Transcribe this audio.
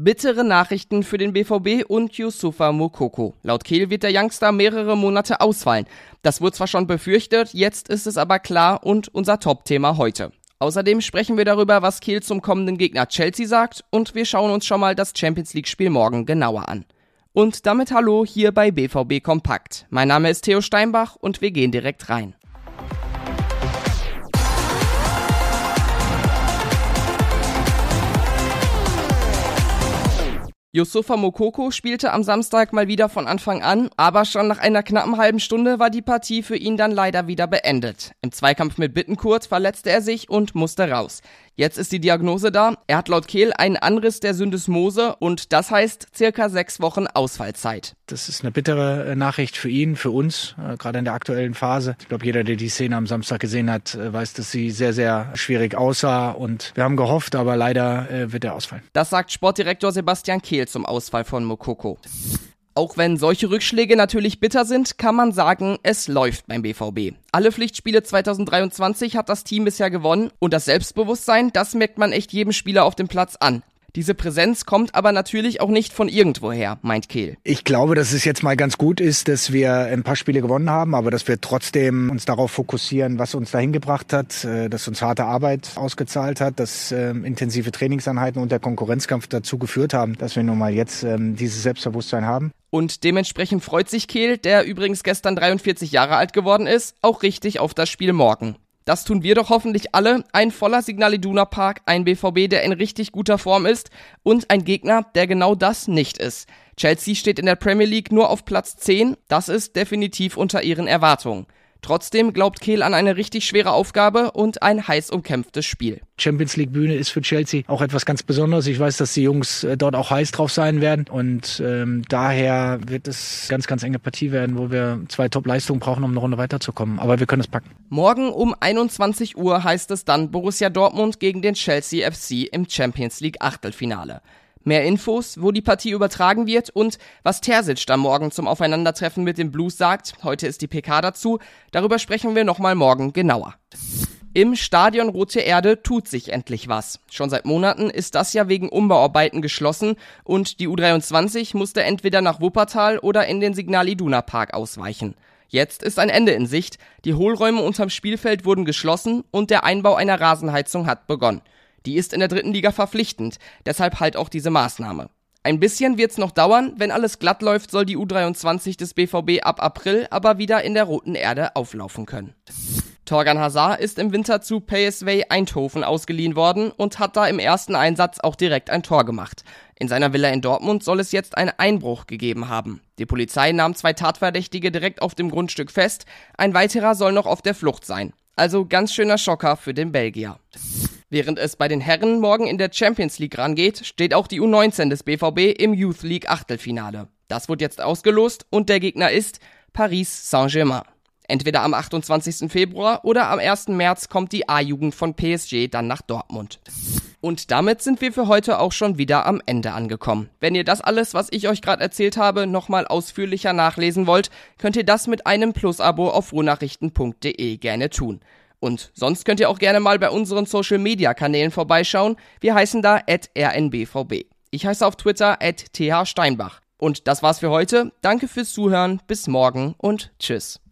Bittere Nachrichten für den BVB und Yusufa Mokoko. Laut Kehl wird der Youngster mehrere Monate ausfallen. Das wurde zwar schon befürchtet, jetzt ist es aber klar und unser Top-Thema heute. Außerdem sprechen wir darüber, was Kehl zum kommenden Gegner Chelsea sagt und wir schauen uns schon mal das Champions League Spiel morgen genauer an. Und damit hallo hier bei BVB Kompakt. Mein Name ist Theo Steinbach und wir gehen direkt rein. Yusufa Mokoko spielte am Samstag mal wieder von Anfang an, aber schon nach einer knappen halben Stunde war die Partie für ihn dann leider wieder beendet. Im Zweikampf mit Bittenkurt verletzte er sich und musste raus. Jetzt ist die Diagnose da. Er hat laut Kehl einen Anriss der Syndesmose und das heißt circa sechs Wochen Ausfallzeit. Das ist eine bittere äh, Nachricht für ihn, für uns, äh, gerade in der aktuellen Phase. Ich glaube, jeder, der die Szene am Samstag gesehen hat, äh, weiß, dass sie sehr, sehr schwierig aussah und wir haben gehofft, aber leider wird er ausfallen. Das sagt Sportdirektor Sebastian Kehl zum Ausfall von Mokoko. Auch wenn solche Rückschläge natürlich bitter sind, kann man sagen, es läuft beim BVB. Alle Pflichtspiele 2023 hat das Team bisher gewonnen und das Selbstbewusstsein, das merkt man echt jedem Spieler auf dem Platz an. Diese Präsenz kommt aber natürlich auch nicht von irgendwoher, meint Kehl. Ich glaube, dass es jetzt mal ganz gut ist, dass wir ein paar Spiele gewonnen haben, aber dass wir trotzdem uns darauf fokussieren, was uns dahin gebracht hat, äh, dass uns harte Arbeit ausgezahlt hat, dass ähm, intensive Trainingseinheiten und der Konkurrenzkampf dazu geführt haben, dass wir nun mal jetzt ähm, dieses Selbstbewusstsein haben. Und dementsprechend freut sich Kehl, der übrigens gestern 43 Jahre alt geworden ist, auch richtig auf das Spiel morgen. Das tun wir doch hoffentlich alle. Ein voller Signal Iduna Park, ein BVB, der in richtig guter Form ist und ein Gegner, der genau das nicht ist. Chelsea steht in der Premier League nur auf Platz 10. Das ist definitiv unter ihren Erwartungen. Trotzdem glaubt Kehl an eine richtig schwere Aufgabe und ein heiß umkämpftes Spiel. Champions League Bühne ist für Chelsea auch etwas ganz Besonderes. Ich weiß, dass die Jungs äh, dort auch heiß drauf sein werden und ähm, daher wird es ganz, ganz enge Partie werden, wo wir zwei Top-Leistungen brauchen, um eine Runde weiterzukommen. Aber wir können es packen. Morgen um 21 Uhr heißt es dann Borussia Dortmund gegen den Chelsea FC im Champions League Achtelfinale. Mehr Infos, wo die Partie übertragen wird und was Terzic da morgen zum Aufeinandertreffen mit den Blues sagt. Heute ist die PK dazu. Darüber sprechen wir nochmal morgen genauer. Im Stadion Rote Erde tut sich endlich was. Schon seit Monaten ist das ja wegen Umbauarbeiten geschlossen und die U23 musste entweder nach Wuppertal oder in den Signal Iduna Park ausweichen. Jetzt ist ein Ende in Sicht. Die Hohlräume unterm Spielfeld wurden geschlossen und der Einbau einer Rasenheizung hat begonnen. Die ist in der dritten Liga verpflichtend, deshalb halt auch diese Maßnahme. Ein bisschen wird's noch dauern, wenn alles glatt läuft, soll die U23 des BVB ab April aber wieder in der roten Erde auflaufen können. Torgan Hazard ist im Winter zu PSV Eindhoven ausgeliehen worden und hat da im ersten Einsatz auch direkt ein Tor gemacht. In seiner Villa in Dortmund soll es jetzt einen Einbruch gegeben haben. Die Polizei nahm zwei Tatverdächtige direkt auf dem Grundstück fest, ein weiterer soll noch auf der Flucht sein. Also ganz schöner Schocker für den Belgier. Während es bei den Herren morgen in der Champions League rangeht, steht auch die U19 des BVB im Youth League Achtelfinale. Das wird jetzt ausgelost und der Gegner ist Paris Saint-Germain. Entweder am 28. Februar oder am 1. März kommt die A-Jugend von PSG dann nach Dortmund. Und damit sind wir für heute auch schon wieder am Ende angekommen. Wenn ihr das alles, was ich euch gerade erzählt habe, nochmal ausführlicher nachlesen wollt, könnt ihr das mit einem Plus-Abo auf ruhnachrichten.de gerne tun. Und sonst könnt ihr auch gerne mal bei unseren Social Media Kanälen vorbeischauen. Wir heißen da rnbvb. Ich heiße auf Twitter thsteinbach. Und das war's für heute. Danke fürs Zuhören. Bis morgen und tschüss.